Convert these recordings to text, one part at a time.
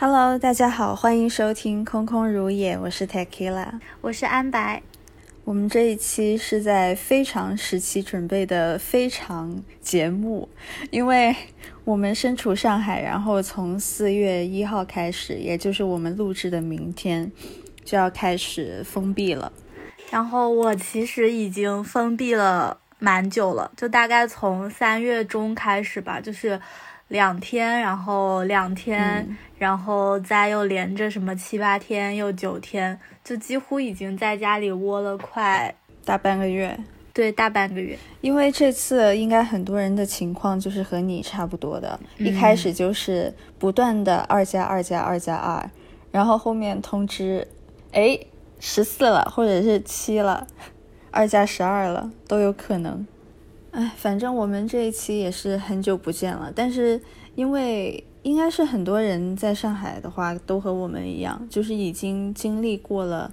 Hello，大家好，欢迎收听空空如也，我是 Tequila，我是安白。我们这一期是在非常时期准备的非常节目，因为我们身处上海，然后从四月一号开始，也就是我们录制的明天，就要开始封闭了。然后我其实已经封闭了蛮久了，就大概从三月中开始吧，就是两天，然后两天。然后再又连着什么七八天又九天，就几乎已经在家里窝了快大半个月。对，大半个月。因为这次应该很多人的情况就是和你差不多的，一开始就是不断的二加二加二加二，然后后面通知，哎，十四了，或者是七了，二加十二了都有可能。哎，反正我们这一期也是很久不见了，但是因为。应该是很多人在上海的话，都和我们一样，就是已经经历过了，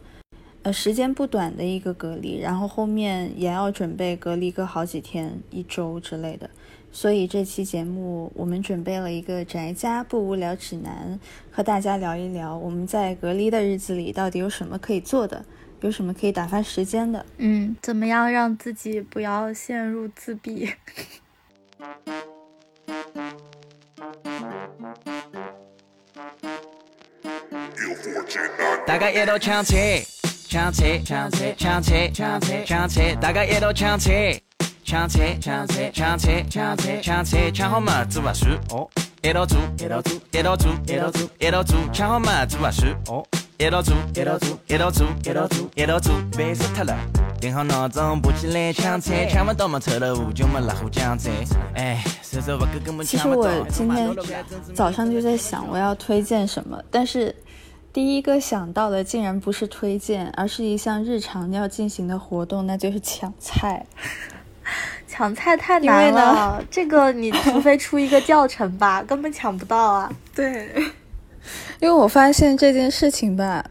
呃，时间不短的一个隔离，然后后面也要准备隔离个好几天、一周之类的。所以这期节目我们准备了一个宅家不无聊指南，和大家聊一聊我们在隔离的日子里到底有什么可以做的，有什么可以打发时间的。嗯，怎么样让自己不要陷入自闭？大家也都抢车，抢车，抢车，抢车，抢车，抢车，大家也都抢车，抢车，抢车，抢车，抢车，抢车，抢好嘛，做把事哦。一道做，一道做，一道做，一道做，一道做，抢好嘛，做把事哦。一道做，一道做，一道做，一道做，一道做，烦死他了。定好闹钟，爬起来抢菜，抢不到嘛，臭豆腐就没拉火酱菜。哎，其实我今天早上就在想我要推荐什么，但是。第一个想到的竟然不是推荐，而是一项日常要进行的活动，那就是抢菜。抢菜太难了，这个你除非出一个教程吧，根本抢不到啊。对，因为我发现这件事情吧，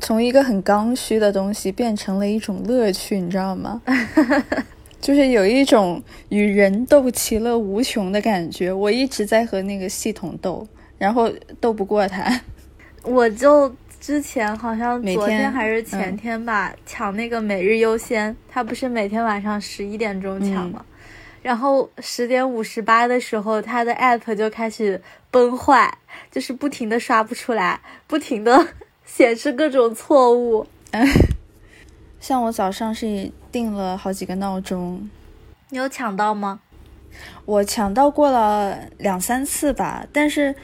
从一个很刚需的东西变成了一种乐趣，你知道吗？就是有一种与人斗其乐无穷的感觉。我一直在和那个系统斗，然后斗不过他。我就之前好像昨天还是前天吧，抢那个每日优先，他不是每天晚上十一点钟抢吗？然后十点五十八的时候，他的 app 就开始崩坏，就是不停的刷不出来，不停的 显示各种错误。像我早上是定了好几个闹钟，你有抢到吗？我抢到过了两三次吧，但是。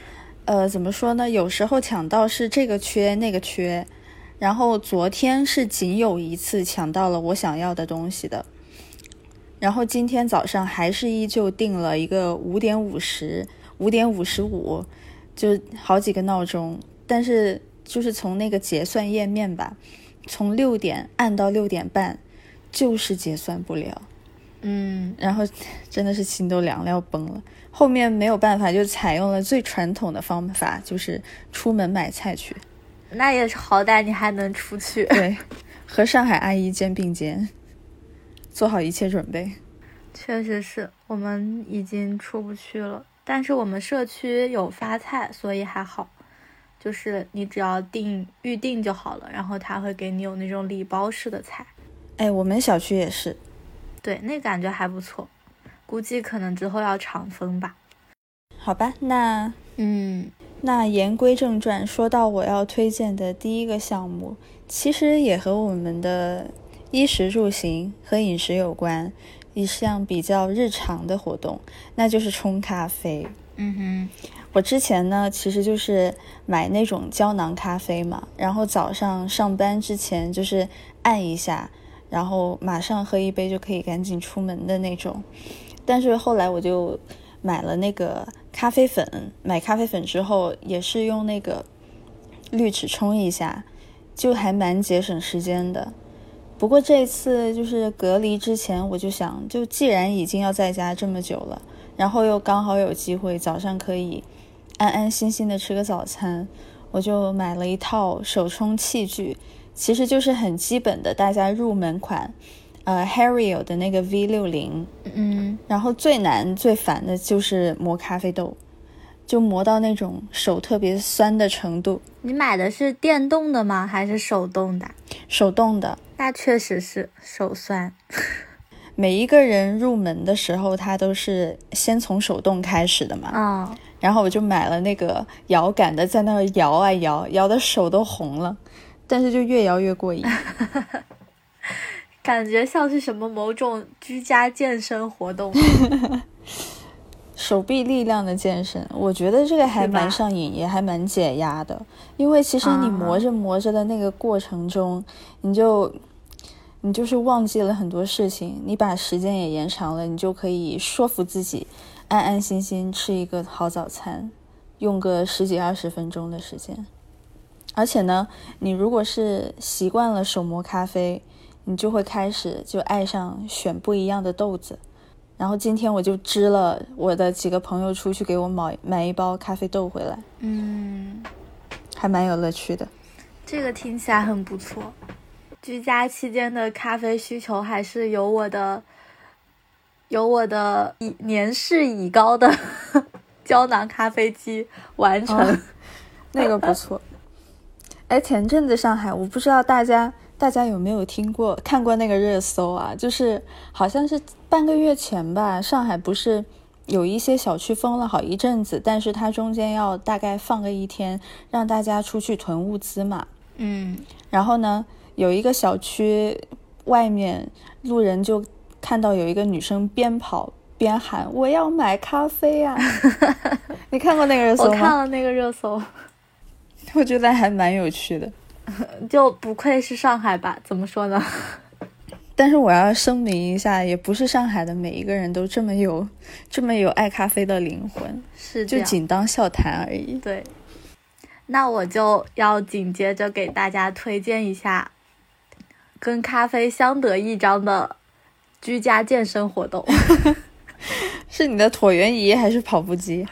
呃，怎么说呢？有时候抢到是这个缺那个缺，然后昨天是仅有一次抢到了我想要的东西的，然后今天早上还是依旧定了一个五点五十、五点五十五，就好几个闹钟，但是就是从那个结算页面吧，从六点按到六点半，就是结算不了，嗯，然后真的是心都凉了，要崩了。后面没有办法，就采用了最传统的方法，就是出门买菜去。那也是好歹你还能出去。对，和上海阿姨肩并肩，做好一切准备。确实是我们已经出不去了，但是我们社区有发菜，所以还好。就是你只要订预定就好了，然后他会给你有那种礼包式的菜。哎，我们小区也是。对，那感觉还不错。估计可能之后要长封吧，好吧，那嗯，那言归正传，说到我要推荐的第一个项目，其实也和我们的衣食住行和饮食有关，一项比较日常的活动，那就是冲咖啡。嗯哼，我之前呢，其实就是买那种胶囊咖啡嘛，然后早上上班之前就是按一下，然后马上喝一杯就可以赶紧出门的那种。但是后来我就买了那个咖啡粉，买咖啡粉之后也是用那个滤纸冲一下，就还蛮节省时间的。不过这次就是隔离之前，我就想，就既然已经要在家这么久了，然后又刚好有机会早上可以安安心心的吃个早餐，我就买了一套手冲器具，其实就是很基本的大家入门款。呃，Harry'o 的那个 V 六零，嗯，然后最难最烦的就是磨咖啡豆，就磨到那种手特别酸的程度。你买的是电动的吗？还是手动的？手动的，那确实是手酸。每一个人入门的时候，他都是先从手动开始的嘛。嗯，然后我就买了那个摇杆的，在那儿摇啊摇，摇的手都红了，但是就越摇越过瘾。感觉像是什么某种居家健身活动。手臂力量的健身，我觉得这个还蛮上瘾，也还蛮解压的。因为其实你啊磨着磨着的那个过程中，你就你就是忘记了很多事情，你把时间也延长了，你就可以说服自己安安心心吃一个好早餐，用个十几二十分钟的时间。而且呢，你如果是习惯了手磨咖啡，你就会开始就爱上选不一样的豆子。然后今天我就支了我的几个朋友出去给我买买一包咖啡豆回来，嗯，还蛮有乐趣的。这个听起来很不错。居家期间的咖啡需求还是由我的，由我的已年事已高的 胶囊咖啡机完成。哦那个不错。哎，前阵子上海，我不知道大家大家有没有听过看过那个热搜啊？就是好像是半个月前吧，上海不是有一些小区封了好一阵子，但是它中间要大概放个一天，让大家出去囤物资嘛。嗯，然后呢，有一个小区外面，路人就看到有一个女生边跑边喊：“我要买咖啡啊！” 你看过那个热搜我？看了那个热搜，我觉得还蛮有趣的。就不愧是上海吧？怎么说呢？但是我要声明一下，也不是上海的每一个人都这么有这么有爱咖啡的灵魂，是这样。仅当笑谈而已。对，那我就要紧接着给大家推荐一下跟咖啡相得益彰的居家健身活动，是你的椭圆仪还是跑步机？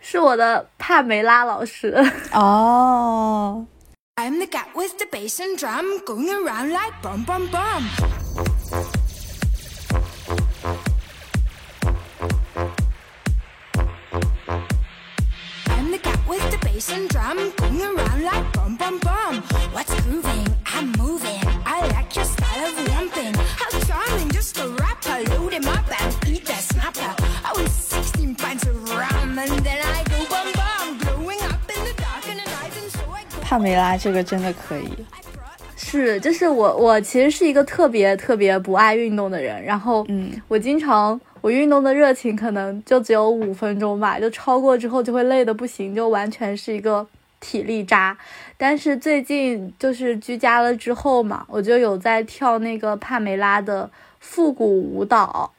是我的帕梅拉老师。哦，I'm the cat with the bass and drum going around like bum bum bum. 帕梅拉这个真的可以。是，就是我，我其实是一个特别特别不爱运动的人，然后，嗯，我经常我运动的热情可能就只有五分钟吧，就超过之后就会累的不行，就完全是一个体力渣。但是最近就是居家了之后嘛，我就有在跳那个帕梅拉的复古舞蹈，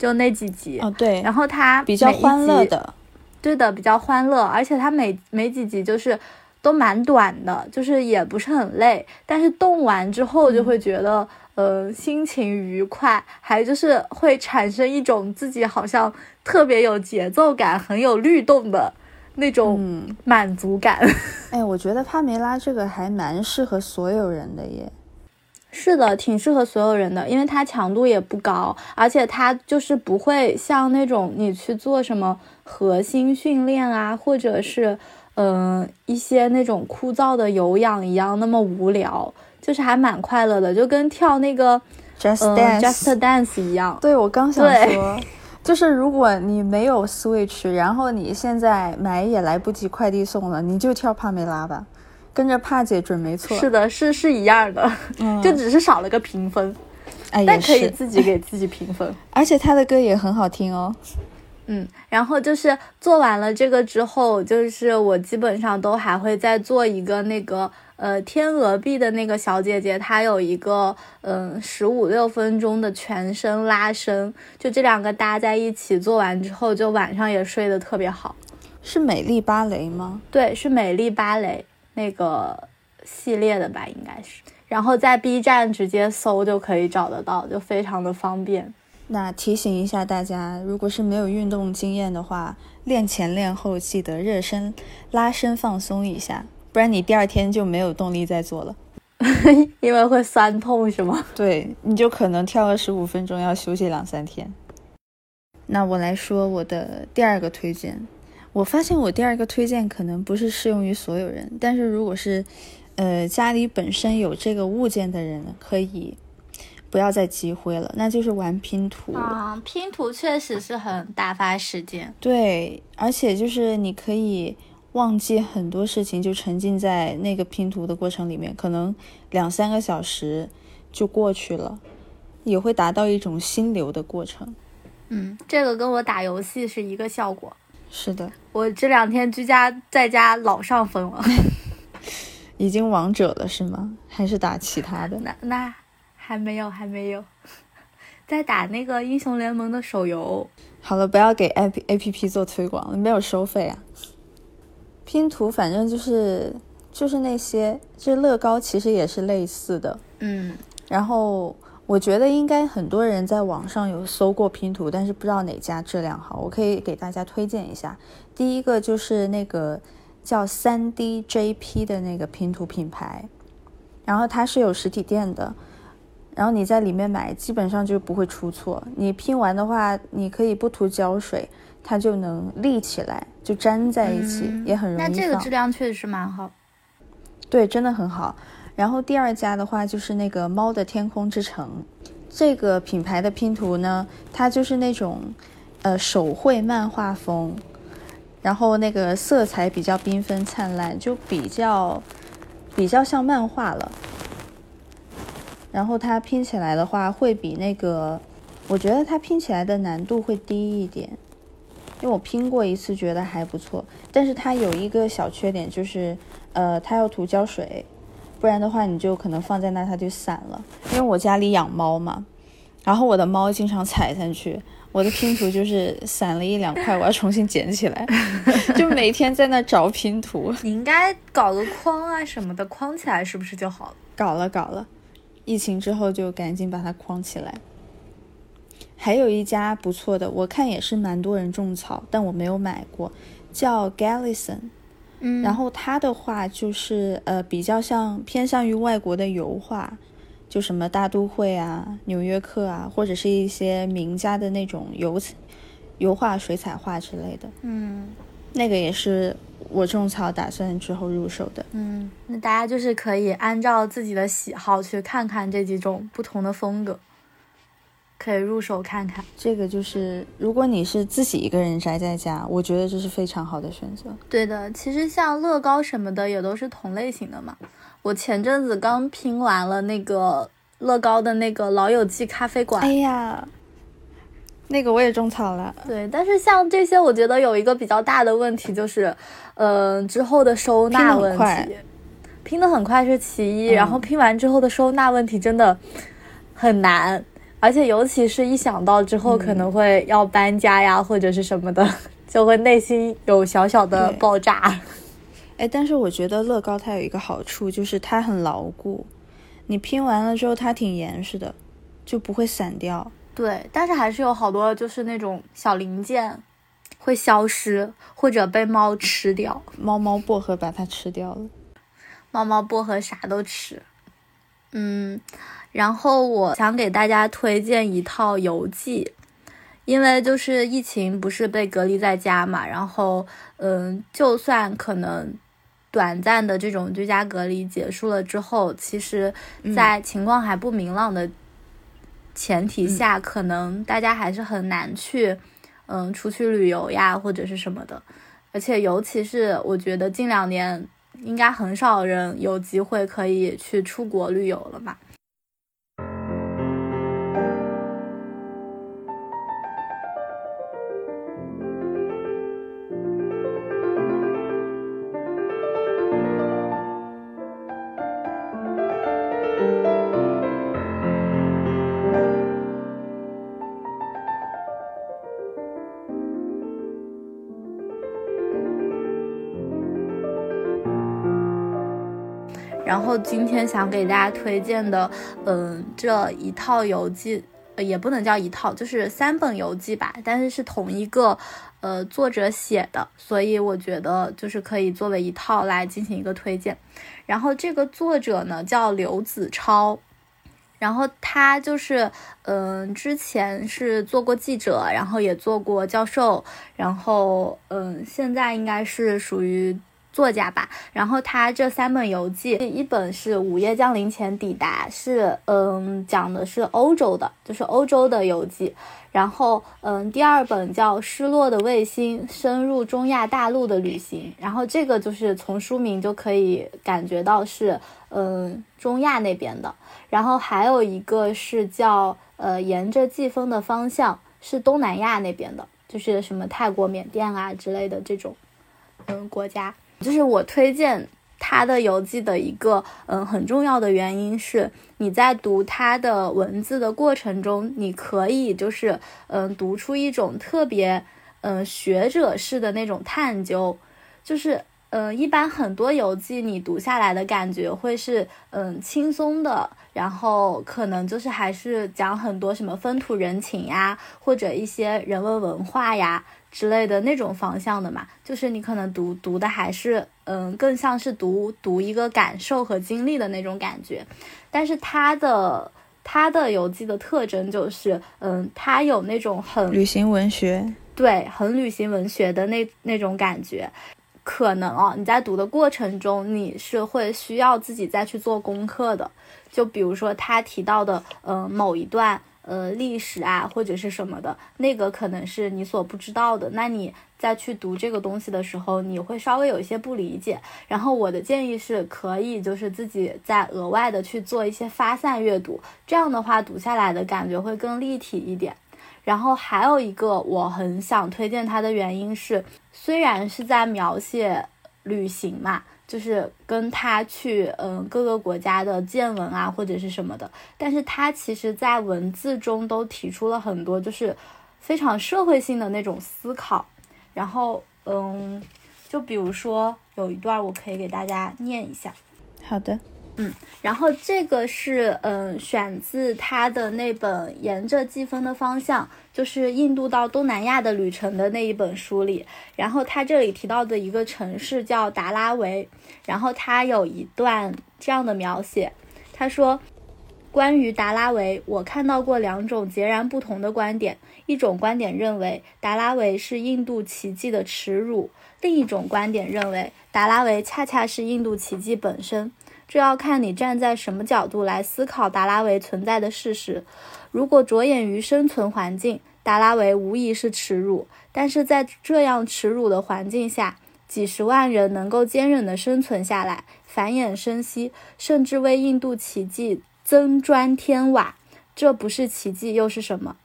就那几集，哦对，然后它比较欢乐的。对的，比较欢乐，而且它每每几集就是都蛮短的，就是也不是很累，但是动完之后就会觉得，呃，心情愉快，还就是会产生一种自己好像特别有节奏感、很有律动的那种嗯，满足感。哎，我觉得帕梅拉这个还蛮适合所有人的耶。是的，挺适合所有人的，因为它强度也不高，而且它就是不会像那种你去做什么核心训练啊，或者是嗯、呃一些那种枯燥的有氧一样那么无聊，就是还蛮快乐的，就跟跳那个 Just 嗯、Dance，、Just Dance 一样。对我刚想说，就是如果你没有 Switch，然后你现在买也来不及快递送了，你就跳帕梅拉吧，跟着帕姐准没错。是的，是是一样的，嗯 就只是少了个评分，哎，但，可以自己给自己评分。而且他的歌也很好听哦。嗯，然后就是做完了这个之后，就是我基本上都还会再做一个那个呃天鹅臂的那个小姐姐，她有一个嗯十五六分钟的全身拉伸，就这两个搭在一起做完之后，就晚上也睡得特别好。是美丽芭蕾吗？对，是美丽芭蕾那个系列的吧，应该是。然后在 B 站直接搜就可以找得到，就非常的方便。那提醒一下大家，如果是没有运动经验的话，练前练后记得热身、拉伸、放松一下，不然你第二天就没有动力再做了。因为会酸痛是吗？对，你就可能跳个十五分钟要休息两三天。那我来说我的第二个推荐，我发现我第二个推荐可能不是适用于所有人，但是如果是，呃，家里本身有这个物件的人，可以不要再积灰了，那就是玩拼图。啊，拼图确实是很打发时间。对，而且就是你可以忘记很多事情，就沉浸在那个拼图的过程里面，可能两三个小时就过去了，也会达到一种心流的过程。嗯，这个跟我打游戏是一个效果。是的，我这两天居家在家老上分了。已经王者了是吗？还是打其他的？那那还没有，还没有，在打那个英雄联盟的手游。好了，不要给 A P A P P 做推广了，没有收费啊。拼图反正就是就是那些，这乐高其实也是类似的。嗯，然后我觉得应该很多人在网上有搜过拼图，但是不知道哪家质量好。我可以给大家推荐一下，第一个就是那个叫三 D J P 的那个拼图品牌，然后它是有实体店的，然后你在里面买，基本上就不会出错。你拼完的话，你可以不涂胶水，它就能立起来，就粘在一起，嗯也很容易那这个质量确实是蛮好。对，真的很好。然后第二家的话就是那个猫的天空之城，这个品牌的拼图呢，它就是那种呃手绘漫画风，然后那个色彩比较缤纷灿烂，就比较比较像漫画了。然后它拼起来的话，会比那个，我觉得它拼起来的难度会低一点，因为我拼过一次，觉得还不错。但是它有一个小缺点，就是呃，它要涂胶水，不然的话你就可能放在那它就散了。因为我家里养猫嘛，然后我的猫经常踩上去，我的拼图就是散了一两块，我要重新捡起来，就每天在那找拼图。你应该搞个框啊什么的，框起来是不是就好了？搞了搞了，疫情之后就赶紧把它框起来。还有一家不错的，我看也是蛮多人种草，但我没有买过，叫 Gallison。嗯然后他的话就是呃比较像偏向于外国的油画，就什么大都会啊、纽约客啊，或者是一些名家的那种油油画、水彩画之类的。嗯那个也是我种草打算之后入手的。嗯，那大家就是可以按照自己的喜好去看看这几种不同的风格，可以入手看看。这个就是，如果你是自己一个人宅在家，我觉得这是非常好的选择。对的，其实像乐高什么的也都是同类型的嘛。我前阵子刚拼完了那个乐高的那个老友记咖啡馆，哎呀，那个我也种草了。对，但是像这些，我觉得有一个比较大的问题就是，呃，之后的收纳问题。拼的很快是其一，嗯然后拼完之后的收纳问题真的很难，而且尤其是一想到之后可能会要搬家呀、或者是什么的，就会内心有小小的爆炸。哎，但是我觉得乐高它有一个好处，就是它很牢固，你拼完了之后它挺严实的，就不会散掉。对，但是还是有好多就是那种小零件会消失，或者被猫吃掉。猫猫薄荷把它吃掉了。猫猫薄荷啥都吃。嗯，然后我想给大家推荐一套游记，因为就是疫情不是被隔离在家嘛，然后嗯，就算可能短暂的这种居家隔离结束了之后，其实在情况还不明朗的前提下，可能大家还是很难去嗯出去旅游呀或者是什么的，而且尤其是我觉得近两年。应该很少人有机会可以去出国旅游了吧？后今天想给大家推荐的，嗯，这一套游记，也不能叫一套，就是三本游记吧，但是是同一个，呃，作者写的，所以我觉得就是可以作为一套来进行一个推荐。然后这个作者呢叫刘子超，然后他就是，嗯、之前是做过记者，然后也做过教授，然后嗯、现在应该是属于作家吧。然后他这三本游记，第一本是午夜降临前抵达，是嗯讲的是欧洲的，就是欧洲的游记。然后，嗯，第二本叫《失落的卫星：深入中亚大陆的旅行》，然后这个就是从书名就可以感觉到是，嗯，中亚那边的。然后还有一个是叫呃，沿着季风的方向，是东南亚那边的，就是什么泰国、缅甸啊之类的这种，嗯，国家。就是我推荐他的游记的一个嗯很重要的原因是，你在读他的文字的过程中，你可以就是嗯读出一种特别嗯学者式的那种探究，就是嗯一般很多游记你读下来的感觉会是嗯轻松的，然后可能就是还是讲很多什么风土人情呀，或者一些人文文化呀。之类的那种方向的嘛，就是你可能读读的还是嗯，更像是读读一个感受和经历的那种感觉。但是他的他的游记的特征就是，嗯，他有那种很旅行文学，对，很旅行文学的那那种感觉。可能哦，你在读的过程中，你是会需要自己再去做功课的。就比如说他提到的，呃，某一段呃历史啊，或者是什么的，那个可能是你所不知道的。那你再去读这个东西的时候，你会稍微有一些不理解。然后我的建议是可以就是自己再额外的去做一些发散阅读，这样的话读下来的感觉会更立体一点。然后还有一个我很想推荐它的原因是，虽然是在描写旅行嘛，就是跟他去嗯各个国家的见闻啊或者是什么的，但是他其实在文字中都提出了很多就是非常社会性的那种思考。然后嗯，就比如说有一段我可以给大家念一下。好的，嗯然后这个是嗯选自他的那本《沿着季风的方向》，就是印度到东南亚的旅程的那一本书里。然后他这里提到的一个城市叫达拉维，然后他有一段这样的描写，他说。关于达拉维，我看到过两种截然不同的观点。一种观点认为达拉维是印度奇迹的耻辱，另一种观点认为达拉维恰恰是印度奇迹本身。这要看你站在什么角度来思考达拉维存在的事实。如果着眼于生存环境，达拉维无疑是耻辱，但是在这样耻辱的环境下，几十万人能够坚韧地生存下来，繁衍生息，甚至为印度奇迹增砖添瓦，这不是奇迹又是什么？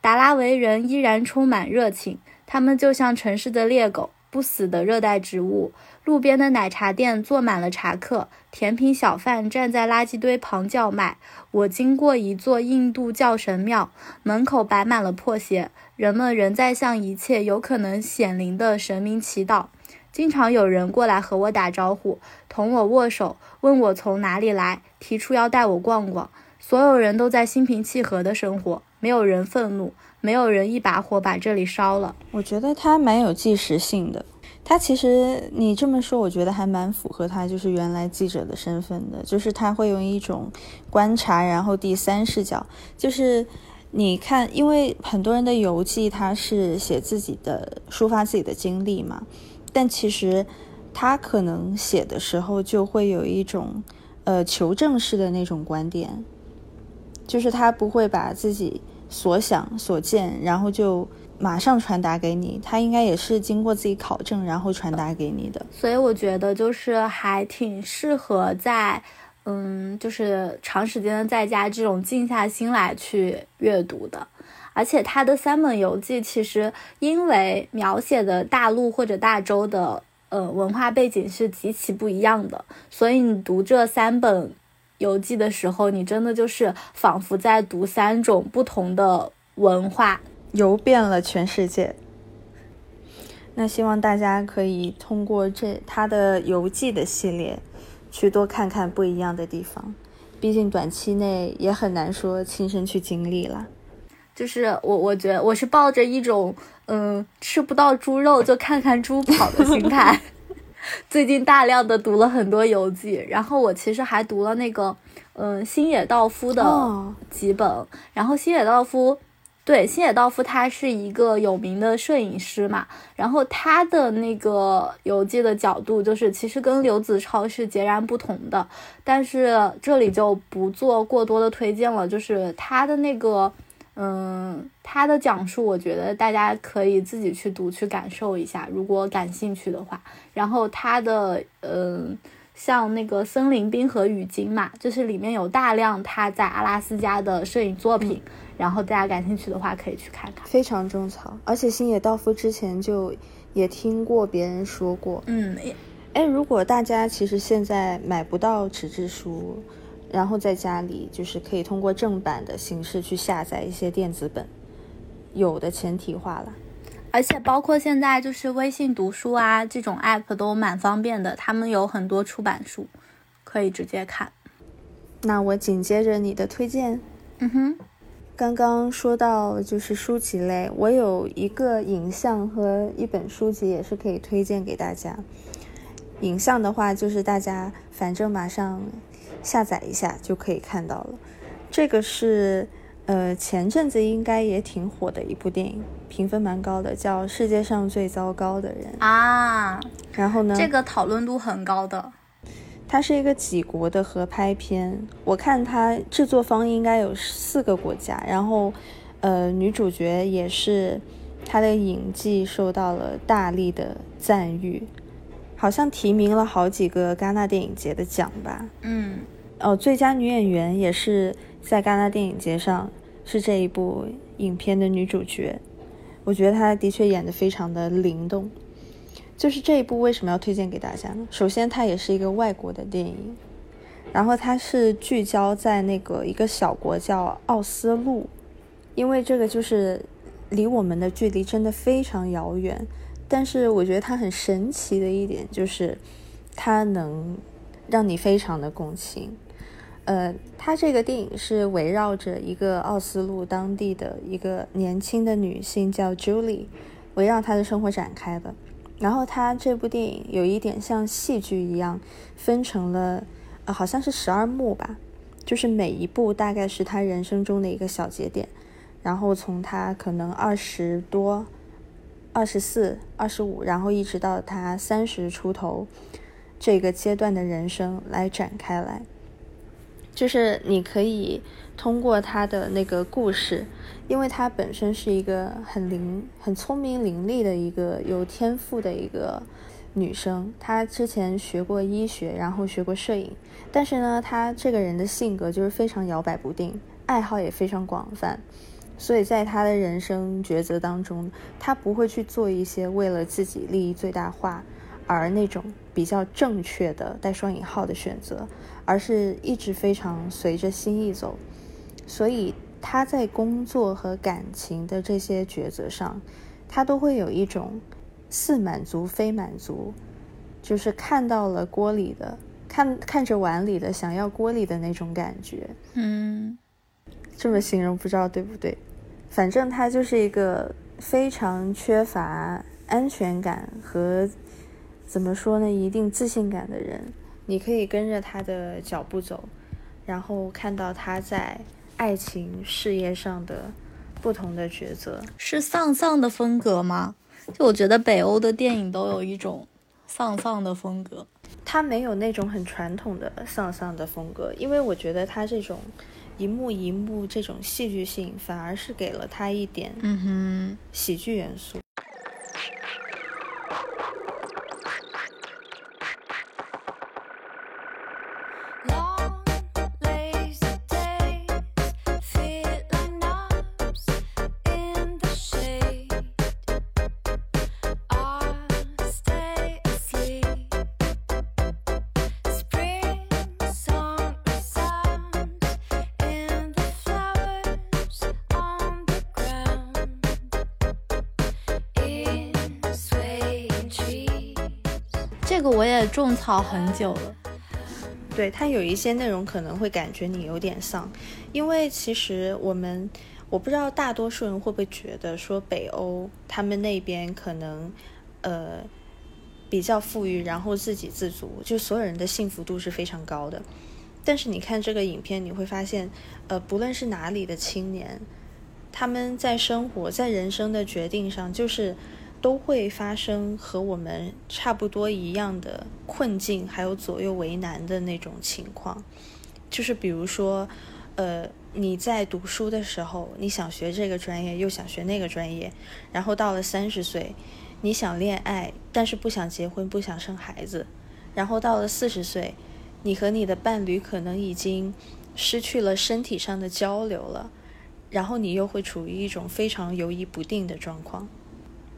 达拉维人依然充满热情，他们就像城市的猎狗，不死的热带植物。路边的奶茶店坐满了茶客，甜品小贩站在垃圾堆旁叫卖。我经过一座印度教神庙，门口摆满了破鞋，人们仍在向一切有可能显灵的神明祈祷。经常有人过来和我打招呼，同我握手，问我从哪里来，提出要带我逛逛。所有人都在心平气和的生活，没有人愤怒，没有人一把火把这里烧了。我觉得它蛮有纪实性的。他其实你这么说，我觉得还蛮符合他就是原来记者的身份的，就是他会用一种观察，然后第三视角，就是你看，因为很多人的游记他是写自己的抒发自己的经历嘛，但其实他可能写的时候就会有一种呃求证式的那种观点，就是他不会把自己所想所见，然后就。马上传达给你，他应该也是经过自己考证，然后传达给你的。所以我觉得就是还挺适合在，嗯，就是长时间的在家这种静下心来去阅读的。而且他的三本游记其实因为描写的大陆或者大洲的呃文化背景是极其不一样的，所以你读这三本游记的时候，你真的就是仿佛在读三种不同的文化。游遍了全世界。那希望大家可以通过这他的游记的系列，去多看看不一样的地方。毕竟短期内也很难说亲身去经历了。就是我，我觉得我是抱着一种嗯吃不到猪肉就看看猪跑的心态，最近大量的读了很多游记，然后我其实还读了那个，嗯，新野道夫的哦几本，然后新野道夫。对，新野道夫他是一个有名的摄影师嘛，然后他的那个游记的角度就是其实跟刘子超是截然不同的，但是这里就不做过多的推荐了，就是他的那个，嗯，他的讲述，我觉得大家可以自己去读去感受一下，如果感兴趣的话。然后他的，嗯，像那个《森林冰河雨金》嘛，就是里面有大量他在阿拉斯加的摄影作品，然后大家感兴趣的话可以去看看。非常种草。而且星野道夫之前就也听过别人说过，嗯，哎，如果大家其实现在买不到纸质书，然后在家里就是可以通过正版的形式去下载一些电子本，有的前提化了。而且包括现在就是微信读书啊这种 app 都蛮方便的，他们有很多出版书可以直接看。那我紧接着你的推荐，嗯哼，刚刚说到就是书籍类，我有一个影像和一本书籍也是可以推荐给大家。影像的话，就是大家反正马上下载一下就可以看到了。这个是呃前阵子应该也挺火的一部电影，评分蛮高的，叫《世界上最糟糕的人》。啊，然后呢，这个讨论度很高的。它是一个几国的合拍片，我看它制作方应该有四个国家，然后，呃，女主角也是她的演技受到了大力的赞誉，好像提名了好几个戛纳电影节的奖吧。嗯，哦，最佳女演员也是在戛纳电影节上是这一部影片的女主角，我觉得她的确演得非常的灵动。就是这一部为什么要推荐给大家呢？首先，它也是一个外国的电影，然后它是聚焦在那个一个小国叫奥斯陆，因为这个就是离我们的距离真的非常遥远。但是我觉得它很神奇的一点就是，它能让你非常的共情。呃，他这个电影是围绕着一个奥斯陆当地的一个年轻的女性叫 Julie，围绕她的生活展开的。然后他这部电影有一点像戏剧一样，分成了呃好像是十二幕吧，就是每一部大概是他人生中的一个小节点，然后从他可能二十多、二十四、二十五，然后一直到他三十出头这个阶段的人生来展开来，就是你可以通过他的那个故事。因为她本身是一个很灵、很聪明伶俐的一个有天赋的一个女生，她之前学过医学，然后学过摄影，但是呢，她这个人的性格就是非常摇摆不定，爱好也非常广泛，所以在她的人生抉择当中，她不会去做一些为了自己利益最大化而那种比较正确的带双引号的选择，而是一直非常随着心意走，所以。他在工作和感情的这些抉择上，他都会有一种似满足非满足，就是看到了锅里的，看看着碗里的，想要锅里的那种感觉。嗯，这么形容不知道对不对？反正他就是一个非常缺乏安全感和怎么说呢，一定自信感的人。你可以跟着他的脚步走，然后看到他在。爱情事业上的不同的抉择，是丧丧的风格吗？就我觉得北欧的电影都有一种丧丧的风格，他没有那种很传统的丧丧的风格，因为我觉得他这种一幕一幕这种戏剧性，反而是给了他一点嗯哼喜剧元素。这个我也种草很久了。对它有一些内容可能会感觉你有点丧，因为其实我们我不知道大多数人会不会觉得说北欧他们那边可能呃比较富裕，然后自给自足，就所有人的幸福度是非常高的。但是你看这个影片，你会发现，呃，不论是哪里的青年，他们在生活在人生的决定上，就是都会发生和我们差不多一样的困境，还有左右为难的那种情况。就是比如说，呃，你在读书的时候，你想学这个专业，又想学那个专业，然后到了三十岁，你想恋爱，但是不想结婚，不想生孩子，然后到了四十岁。你和你的伴侣可能已经失去了身体上的交流了，然后你又会处于一种非常犹疑不定的状况。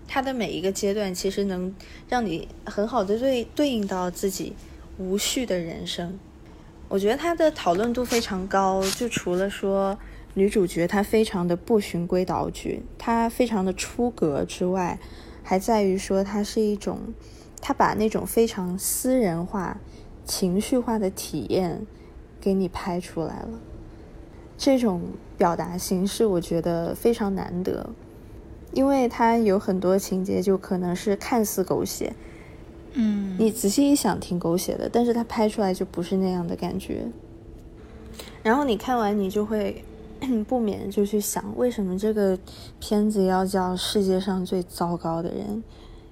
它的每一个阶段其实能让你很好的对对应到自己无序的人生。我觉得它的讨论度非常高，就除了说女主角她非常的不循规蹈矩，她非常的出格之外，还在于说它是一种，她把那种非常私人化。情绪化的体验给你拍出来了，这种表达形式我觉得非常难得，因为它有很多情节就可能是看似狗血，嗯，你仔细一想挺狗血的，但是它拍出来就不是那样的感觉。然后你看完你就会 不免就去想，为什么这个片子要叫世界上最糟糕的人？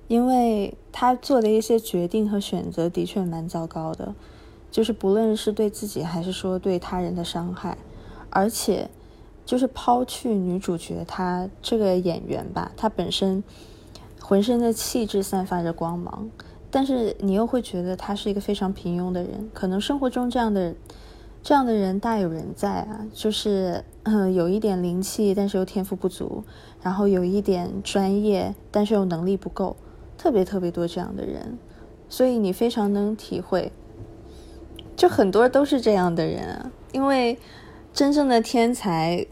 因为他做的一些决定和选择的确蛮糟糕的，就是不论是对自己还是说对他人的伤害，而且就是抛去女主角她这个演员吧，她本身浑身的气质散发着光芒，但是你又会觉得她是一个非常平庸的人，可能生活中这样的这样的人大有人在啊，就是嗯有一点灵气，但是又天赋不足，然后有一点专业，但是又能力不够。特别特别多这样的人，所以你非常能体会。就很多都是这样的人啊，因为真正的天才，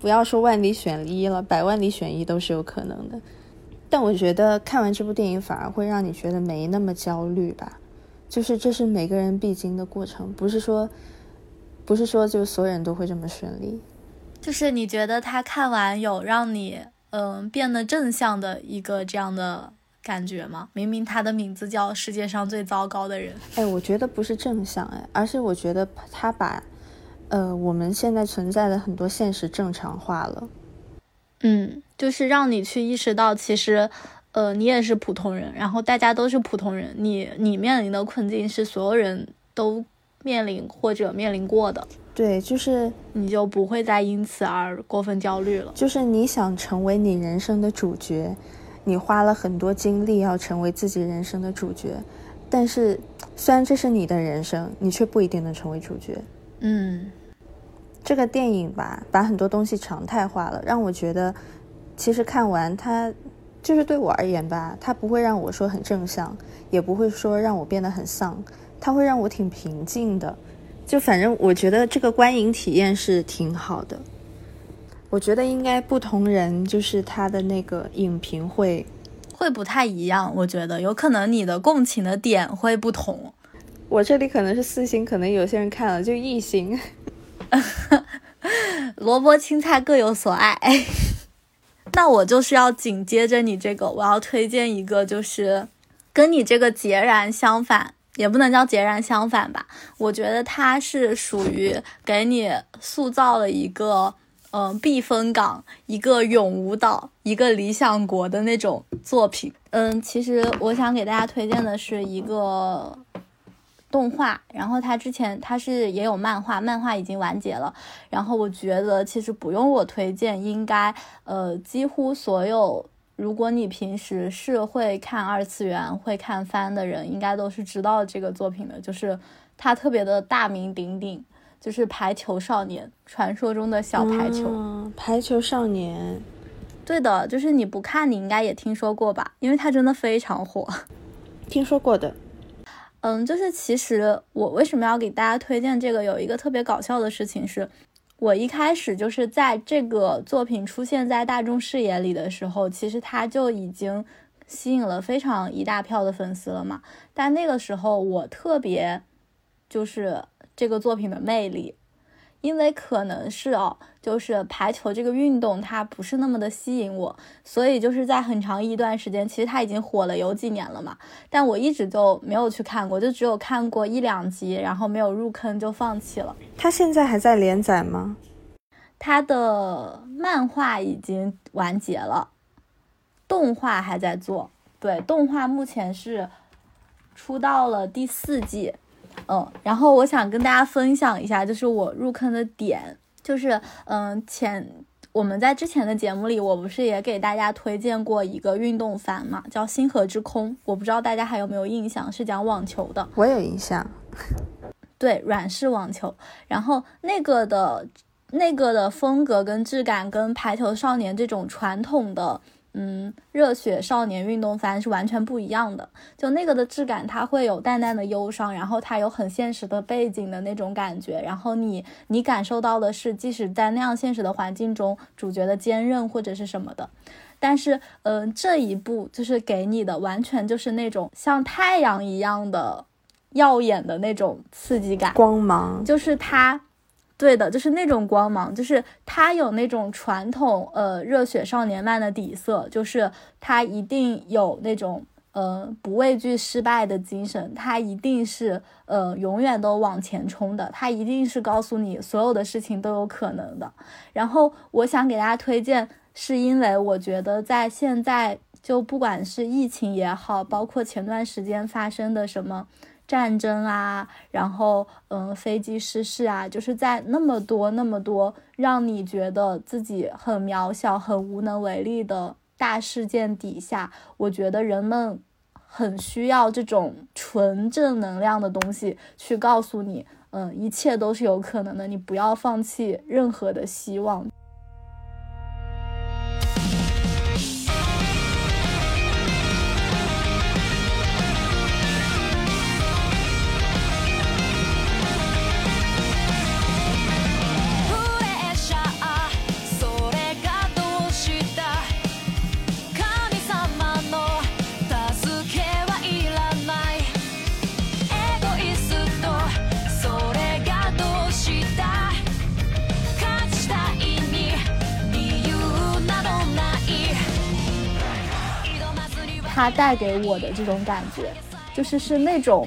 不要说万里选一了，百万里选一都是有可能的。但我觉得看完这部电影反而会让你觉得没那么焦虑吧，就是这是每个人必经的过程，不是说不是说就所有人都会这么顺利。就是你觉得他看完有让你嗯变得正向的一个这样的。感觉吗？明明他的名字叫世界上最糟糕的人。哎，我觉得不是正向哎，而是我觉得他把，呃，我们现在存在的很多现实正常化了。嗯，就是让你去意识到，其实，呃，你也是普通人，然后大家都是普通人，你你面临的困境是所有人都面临或者面临过的。对，就是你就不会再因此而过分焦虑了。就是你想成为你人生的主角。你花了很多精力要成为自己人生的主角，但是虽然这是你的人生，你却不一定能成为主角。嗯，这个电影吧，把很多东西常态化了，让我觉得，其实看完它，就是对我而言吧，它不会让我说很正向，也不会说让我变得很丧，它会让我挺平静的。就反正我觉得这个观影体验是挺好的。我觉得应该不同人就是他的那个影评会会不太一样。我觉得有可能你的共情的点会不同。我这里可能是四星，可能有些人看了就一星。萝卜青菜各有所爱。那我就是要紧接着你这个，我要推荐一个，就是跟你这个截然相反，也不能叫截然相反吧。我觉得它是属于给你塑造了一个。嗯，避风港，一个永无岛，一个理想国的那种作品。嗯，其实我想给大家推荐的是一个动画，然后他之前他是也有漫画，漫画已经完结了。然后我觉得其实不用我推荐，应该呃几乎所有，如果你平时是会看二次元、会看番的人，应该都是知道这个作品的，就是它特别的大名鼎鼎。就是排球少年，传说中的小排球。排球少年，对的，就是你不看，你应该也听说过吧？因为它真的非常火。听说过的。嗯，就是其实我为什么要给大家推荐这个？有一个特别搞笑的事情是，我一开始就是在这个作品出现在大众视野里的时候，其实它就已经吸引了非常一大票的粉丝了嘛。但那个时候我特别就是。这个作品的魅力，因为可能是哦，就是排球这个运动它不是那么的吸引我，所以就是在很长一段时间，其实它已经火了有几年了嘛，但我一直就没有去看过，就只有看过一两集，然后没有入坑就放弃了。它现在还在连载吗？它的漫画已经完结了，动画还在做。对，动画目前是出到了第四季。嗯，然后我想跟大家分享一下，就是我入坑的点，就是嗯，前我们在之前的节目里，我不是也给大家推荐过一个运动番嘛，叫《星河之空》，我不知道大家还有没有印象，是讲网球的。我有印象。对，软式网球，然后那个的。那个的风格跟质感跟排球少年这种传统的嗯热血少年运动番是完全不一样的。就那个的质感，它会有淡淡的忧伤，然后它有很现实的背景的那种感觉。然后你你感受到的是，即使在那样现实的环境中，主角的坚韧或者是什么的。但是，嗯，这一部就是给你的完全就是那种像太阳一样的耀眼的那种刺激感，光芒，就是它。对的，就是那种光芒，就是它有那种传统呃热血少年漫的底色，就是它一定有那种呃不畏惧失败的精神，它一定是呃永远都往前冲的，它一定是告诉你所有的事情都有可能的。然后我想给大家推荐，是因为我觉得在现在就不管是疫情也好，包括前段时间发生的什么。战争啊，然后嗯，飞机失事啊，就是在那么多那么多让你觉得自己很渺小、很无能为力的大事件底下，我觉得人们很需要这种纯正能量的东西，去告诉你，嗯，一切都是有可能的，你不要放弃任何的希望。给我的这种感觉，就是是那种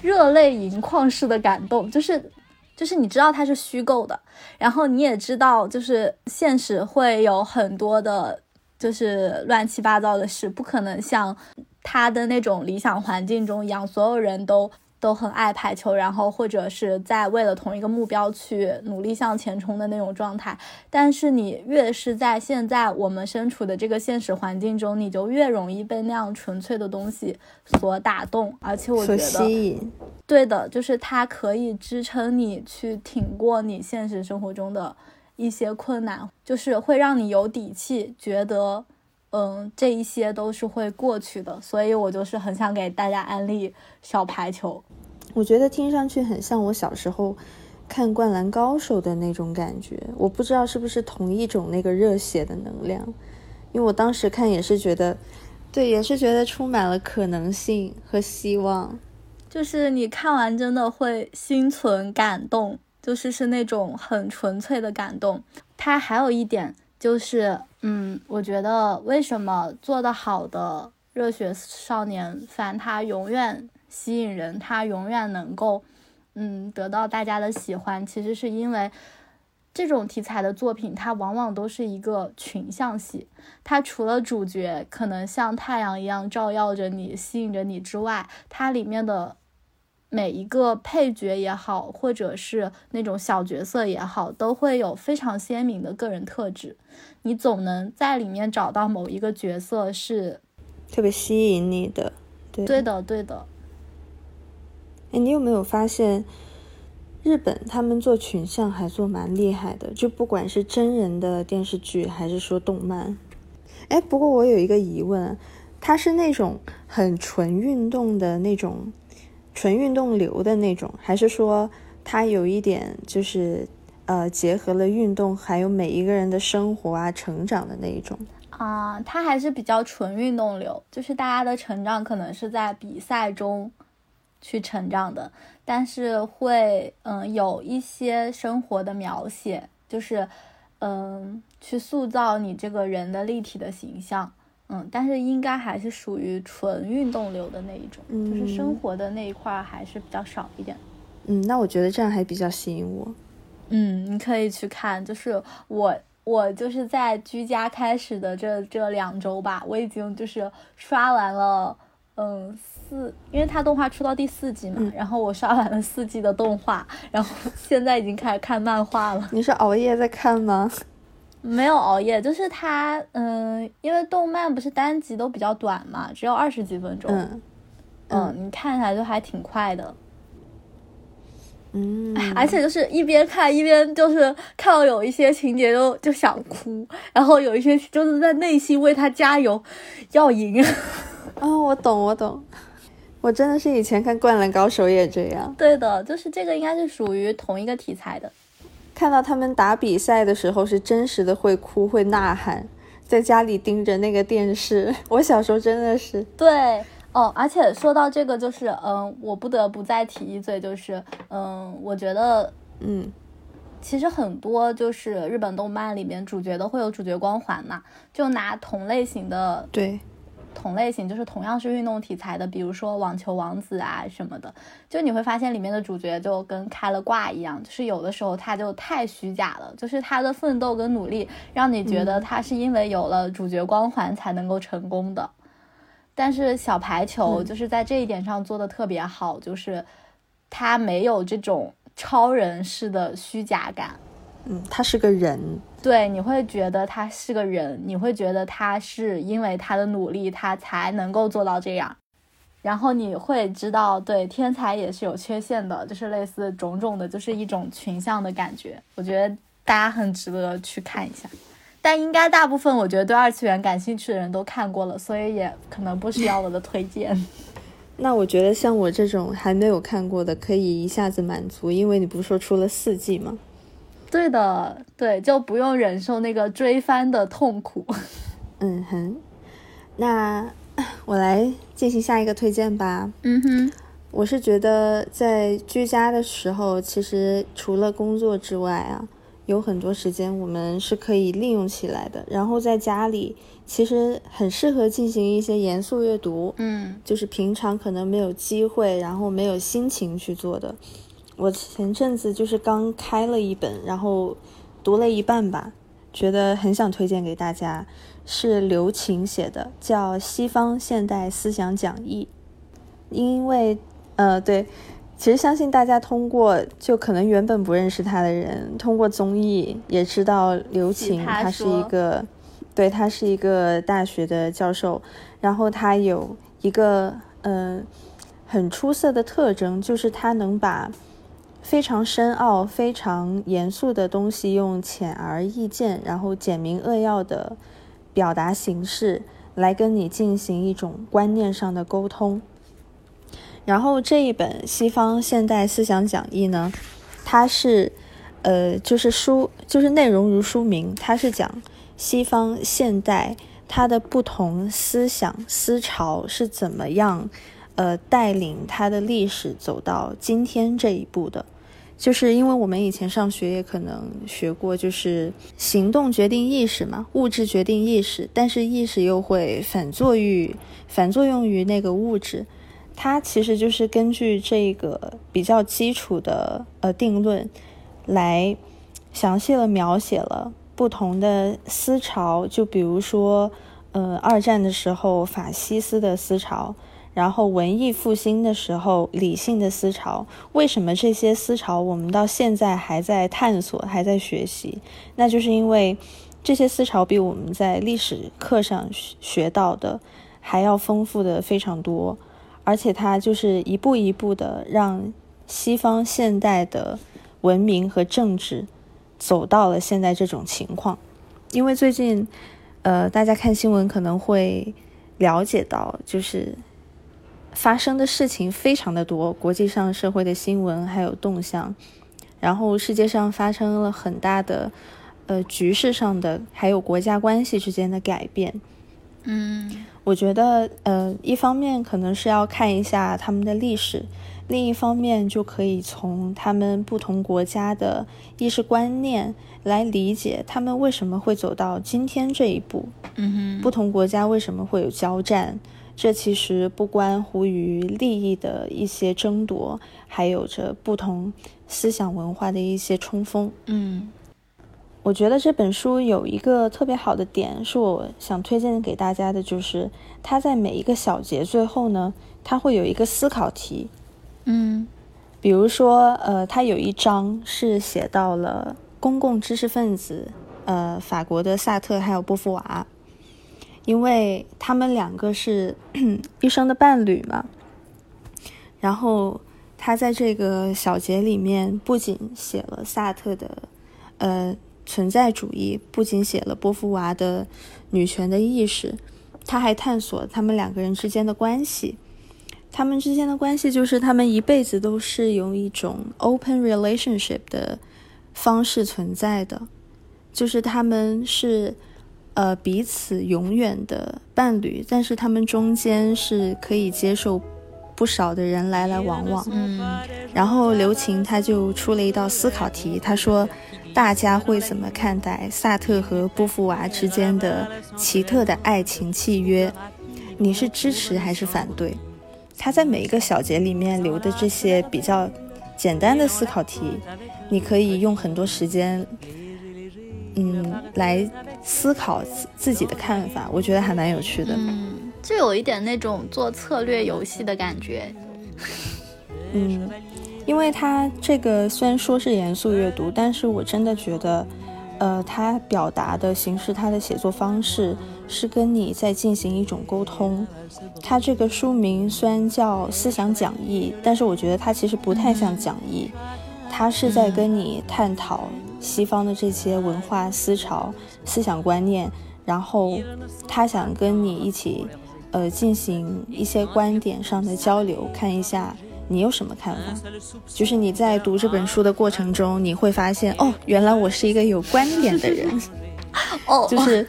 热泪盈眶式的感动，就是就是你知道它是虚构的，然后你也知道就是现实会有很多的，就是乱七八糟的事，不可能像他的那种理想环境中一样，所有人都。都很爱排球，然后或者是在为了同一个目标去努力向前冲的那种状态。但是你越是在现在我们身处的这个现实环境中，你就越容易被那样纯粹的东西所打动。而且我觉得，对的，就是它可以支撑你去挺过你现实生活中的一些困难，就是会让你有底气，觉得。嗯，这一些都是会过去的，所以我就是很想给大家安利小排球。我觉得听上去很像我小时候看《灌篮高手》的那种感觉，我不知道是不是同一种那个热血的能量，因为我当时看也是觉得，对，也是觉得充满了可能性和希望，就是你看完真的会心存感动，就是是那种很纯粹的感动。它还有一点。就是，嗯，我觉得为什么做得好的热血少年番，它永远吸引人，它永远能够，嗯，得到大家的喜欢，其实是因为这种题材的作品，它往往都是一个群像戏，它除了主角可能像太阳一样照耀着你，吸引着你之外，它里面的。每一个配角也好，或者是那种小角色也好，都会有非常鲜明的个人特质。你总能在里面找到某一个角色是特别吸引你的。对对的，对的。哎，你有没有发现，日本他们做群像还做蛮厉害的？就不管是真人的电视剧，还是说动漫。哎，不过我有一个疑问，它是那种很纯运动的那种。纯运动流的那种，还是说它有一点就是，呃，结合了运动，还有每一个人的生活啊、成长的那一种啊？它还是比较纯运动流，就是大家的成长可能是在比赛中去成长的，但是会嗯有一些生活的描写，就是嗯去塑造你这个人的立体的形象。嗯，但是应该还是属于纯运动流的那一种，就是生活的那一块还是比较少一点。嗯，那我觉得这样还比较吸引我。嗯，你可以去看，就是我我就是在居家开始的这这两周吧，我已经就是刷完了，嗯四，因为它动画出到第四季嘛，然后我刷完了四季的动画，然后 现在已经开始看漫画了。你是熬夜在看吗？没有熬夜，就是它，嗯，因为动漫不是单集都比较短嘛，只有二十几分钟，嗯嗯，你看起来就还挺快的。嗯，而且就是一边看一边就是看到有一些情节就就想哭，然后有一些就是在内心为他加油，要赢。哦，我懂，我懂，我真的是以前看《灌篮高手》也这样。对的，就是这个应该是属于同一个题材的。看到他们打比赛的时候，是真实的会哭会呐喊，在家里盯着那个电视。我小时候真的是对。哦，而且说到这个，就是嗯，我不得不再提一嘴，就是嗯，我觉得嗯，其实很多就是日本动漫里面主角都会有主角光环嘛。就拿同类型的对，同类型就是同样是运动题材的，比如说网球王子啊什么的，就你会发现里面的主角就跟开了挂一样，就是有的时候他就太虚假了，就是他的奋斗跟努力让你觉得他是因为有了主角光环才能够成功的。但是小排球就是在这一点上做的特别好，就是他没有这种超人式的虚假感。嗯，他是个人，对，你会觉得他是个人，你会觉得他是因为他的努力，他才能够做到这样。然后你会知道，对，天才也是有缺陷的，就是类似种种的，就是一种群像的感觉。我觉得大家很值得去看一下。但应该大部分我觉得对二次元感兴趣的人都看过了，所以也可能不需要我的推荐。那我觉得像我这种还没有看过的，可以一下子满足，因为你不是说出了四季吗？对的，对，就不用忍受那个追番的痛苦。嗯哼，那我来进行下一个推荐吧。嗯哼，我是觉得在居家的时候，其实除了工作之外啊。有很多时间我们是可以利用起来的，然后在家里其实很适合进行一些严肃阅读，嗯，就是平常可能没有机会，然后没有心情去做的。我前阵子就是刚开了一本，然后读了一半吧，觉得很想推荐给大家，是刘擎写的，叫《西方现代思想讲义》，因为呃对。其实相信大家通过就可能原本不认识他的人，通过综艺也知道刘擎，他是一个，对他是一个大学的教授，然后他有一个嗯很出色的特征，就是他能把非常深奥、非常严肃的东西用浅而易见，然后简明扼要的表达形式来跟你进行一种观念上的沟通。然后这一本《西方现代思想讲义》呢，它是，呃，就是书，就是内容如书名，它是讲西方现代它的不同思想思潮是怎么样，呃，带领它的历史走到今天这一步的。就是因为我们以前上学也可能学过，就是行动决定意识嘛，物质决定意识，但是意识又会反作于反作用于那个物质。它其实就是根据这个比较基础的呃定论，来详细的描写了不同的思潮。就比如说，呃，二战的时候法西斯的思潮，然后文艺复兴的时候理性的思潮。为什么这些思潮我们到现在还在探索，还在学习？那就是因为这些思潮比我们在历史课上学到的还要丰富的非常多。而且它就是一步一步的让西方现代的文明和政治走到了现在这种情况。因为最近，呃，大家看新闻可能会了解到，就是发生的事情非常的多，国际上社会的新闻还有动向，然后世界上发生了很大的，呃，局势上的还有国家关系之间的改变。嗯。我觉得，呃，一方面可能是要看一下他们的历史，另一方面就可以从他们不同国家的意识观念来理解他们为什么会走到今天这一步。嗯不同国家为什么会有交战？这其实不关乎于利益的一些争夺，还有着不同思想文化的一些冲锋。嗯我觉得这本书有一个特别好的点，是我想推荐给大家的，就是它在每一个小节最后呢，它会有一个思考题。嗯比如说，呃，它有一章是写到了公共知识分子，呃，法国的萨特还有波伏娃，因为他们两个是 一生的伴侣嘛。然后他在这个小节里面不仅写了萨特的，呃，存在主义，不仅写了波伏娃的女权的意识，他还探索他们两个人之间的关系。他们之间的关系就是他们一辈子都是用一种 open relationship 的方式存在的，就是他们是呃彼此永远的伴侣，但是他们中间是可以接受不少的人来来往往。嗯然后刘擎他就出了一道思考题，他说大家会怎么看待萨特和波伏娃之间的奇特的爱情契约？你是支持还是反对？他在每一个小节里面留的这些比较简单的思考题，你可以用很多时间，嗯，来思考自自己的看法，我觉得还蛮有趣的。嗯，就有一点那种做策略游戏的感觉。嗯，因为它这个虽然说是严肃阅读，但是我真的觉得，呃，它表达的形式，它的写作方式是跟你在进行一种沟通。它这个书名虽然叫思想讲义，但是我觉得它其实不太像讲义，它是在跟你探讨西方的这些文化思潮、思想观念，然后他想跟你一起，呃，进行一些观点上的交流，看一下你有什么看法。就是你在读这本书的过程中，你会发现，哦，原来我是一个有观点的人。哦，就是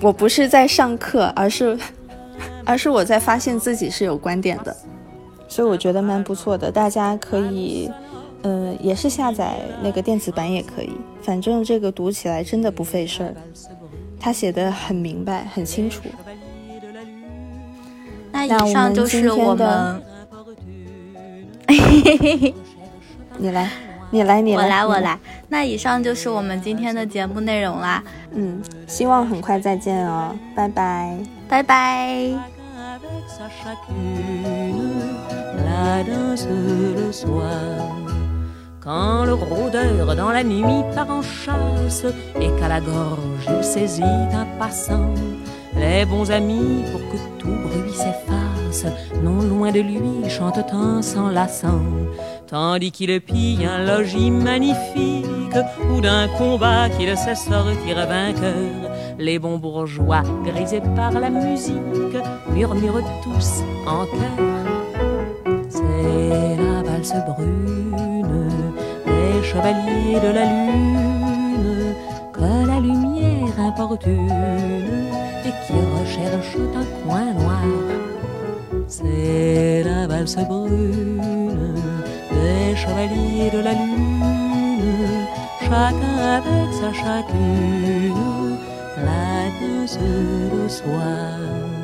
我不是在上课，而是而是我在发现自己是有观点的，所以我觉得蛮不错的。大家可以，呃，也是下载那个电子版也可以，反正这个读起来真的不费事儿。他写的很明白，很清楚。那以上就是我天的们。你来，你来，你来，我来，我。来。那以上就是我们今天的节目内容啦，嗯，希望很快再见哦，拜拜。拜拜。avec sa chacune la danse le soir. Quand le rôdeur dans la nuit part en chasse et qu'à la gorge il saisit un passant, les bons amis, pour que tout bruit s'efface, non loin de lui chantent un s'enlaçant. Tandis qu'il pille un logis magnifique ou d'un combat qu'il sait sortir vainqueur, les bons bourgeois, grisés par la musique, murmurent tous en chœur. C'est la valse brune des chevaliers de la lune que la lumière importune et qui recherche un coin noir. C'est la valse brune des chevaliers de la lune, chacun avec sa chacune, la danse le soir.